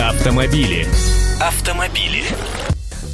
Автомобили. Автомобили.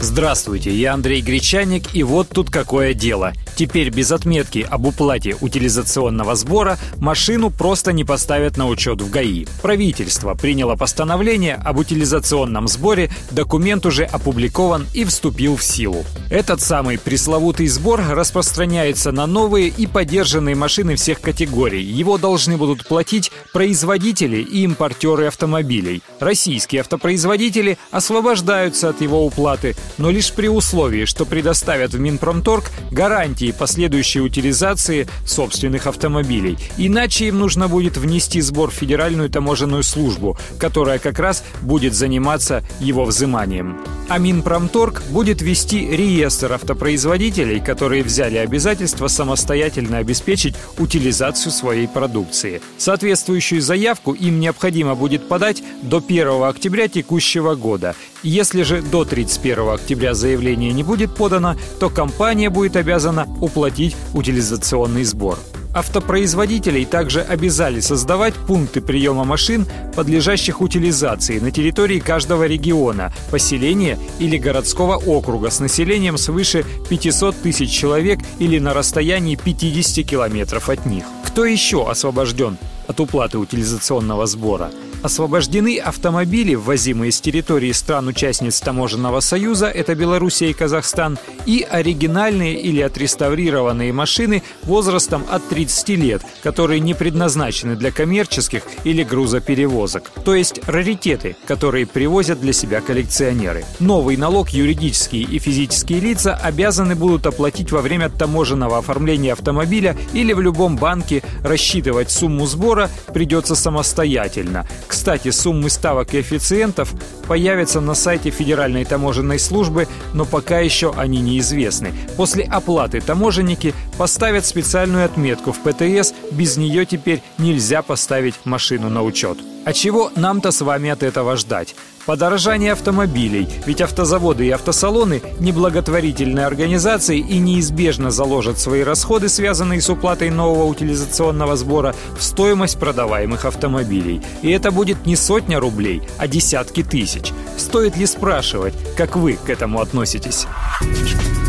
Здравствуйте, я Андрей Гречаник, и вот тут какое дело. Теперь без отметки об уплате утилизационного сбора машину просто не поставят на учет в ГАИ. Правительство приняло постановление об утилизационном сборе, документ уже опубликован и вступил в силу. Этот самый пресловутый сбор распространяется на новые и поддержанные машины всех категорий. Его должны будут платить производители и импортеры автомобилей. Российские автопроизводители освобождаются от его уплаты, но лишь при условии, что предоставят в Минпромторг гарантии последующей утилизации собственных автомобилей. Иначе им нужно будет внести сбор в Федеральную таможенную службу, которая как раз будет заниматься его взиманием. А Минпромторг будет вести реестр автопроизводителей, которые взяли обязательство самостоятельно обеспечить утилизацию своей продукции. Соответствующую заявку им необходимо будет подать до 1 октября текущего года. Если же до 31 октября заявление не будет подано, то компания будет обязана уплатить утилизационный сбор. Автопроизводителей также обязали создавать пункты приема машин, подлежащих утилизации на территории каждого региона, поселения или городского округа с населением свыше 500 тысяч человек или на расстоянии 50 километров от них. Кто еще освобожден от уплаты утилизационного сбора? Освобождены автомобили, ввозимые с территории стран-участниц Таможенного союза, это Белоруссия и Казахстан, и оригинальные или отреставрированные машины возрастом от 30 лет, которые не предназначены для коммерческих или грузоперевозок, то есть раритеты, которые привозят для себя коллекционеры. Новый налог юридические и физические лица обязаны будут оплатить во время таможенного оформления автомобиля или в любом банке рассчитывать сумму сбора придется самостоятельно. Кстати, суммы ставок и коэффициентов появятся на сайте Федеральной таможенной службы, но пока еще они неизвестны. После оплаты таможенники поставят специальную отметку в ПТС, без нее теперь нельзя поставить машину на учет. А чего нам-то с вами от этого ждать? Подорожание автомобилей, ведь автозаводы и автосалоны – неблаготворительные организации и неизбежно заложат свои расходы, связанные с уплатой нового утилизационного сбора, в стоимость продаваемых автомобилей. И это будет не сотня рублей, а десятки тысяч. Стоит ли спрашивать, как вы к этому относитесь?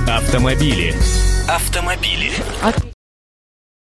Автомобили. Автомобили.